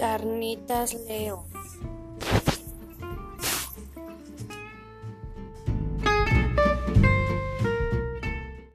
Carnitas Leo.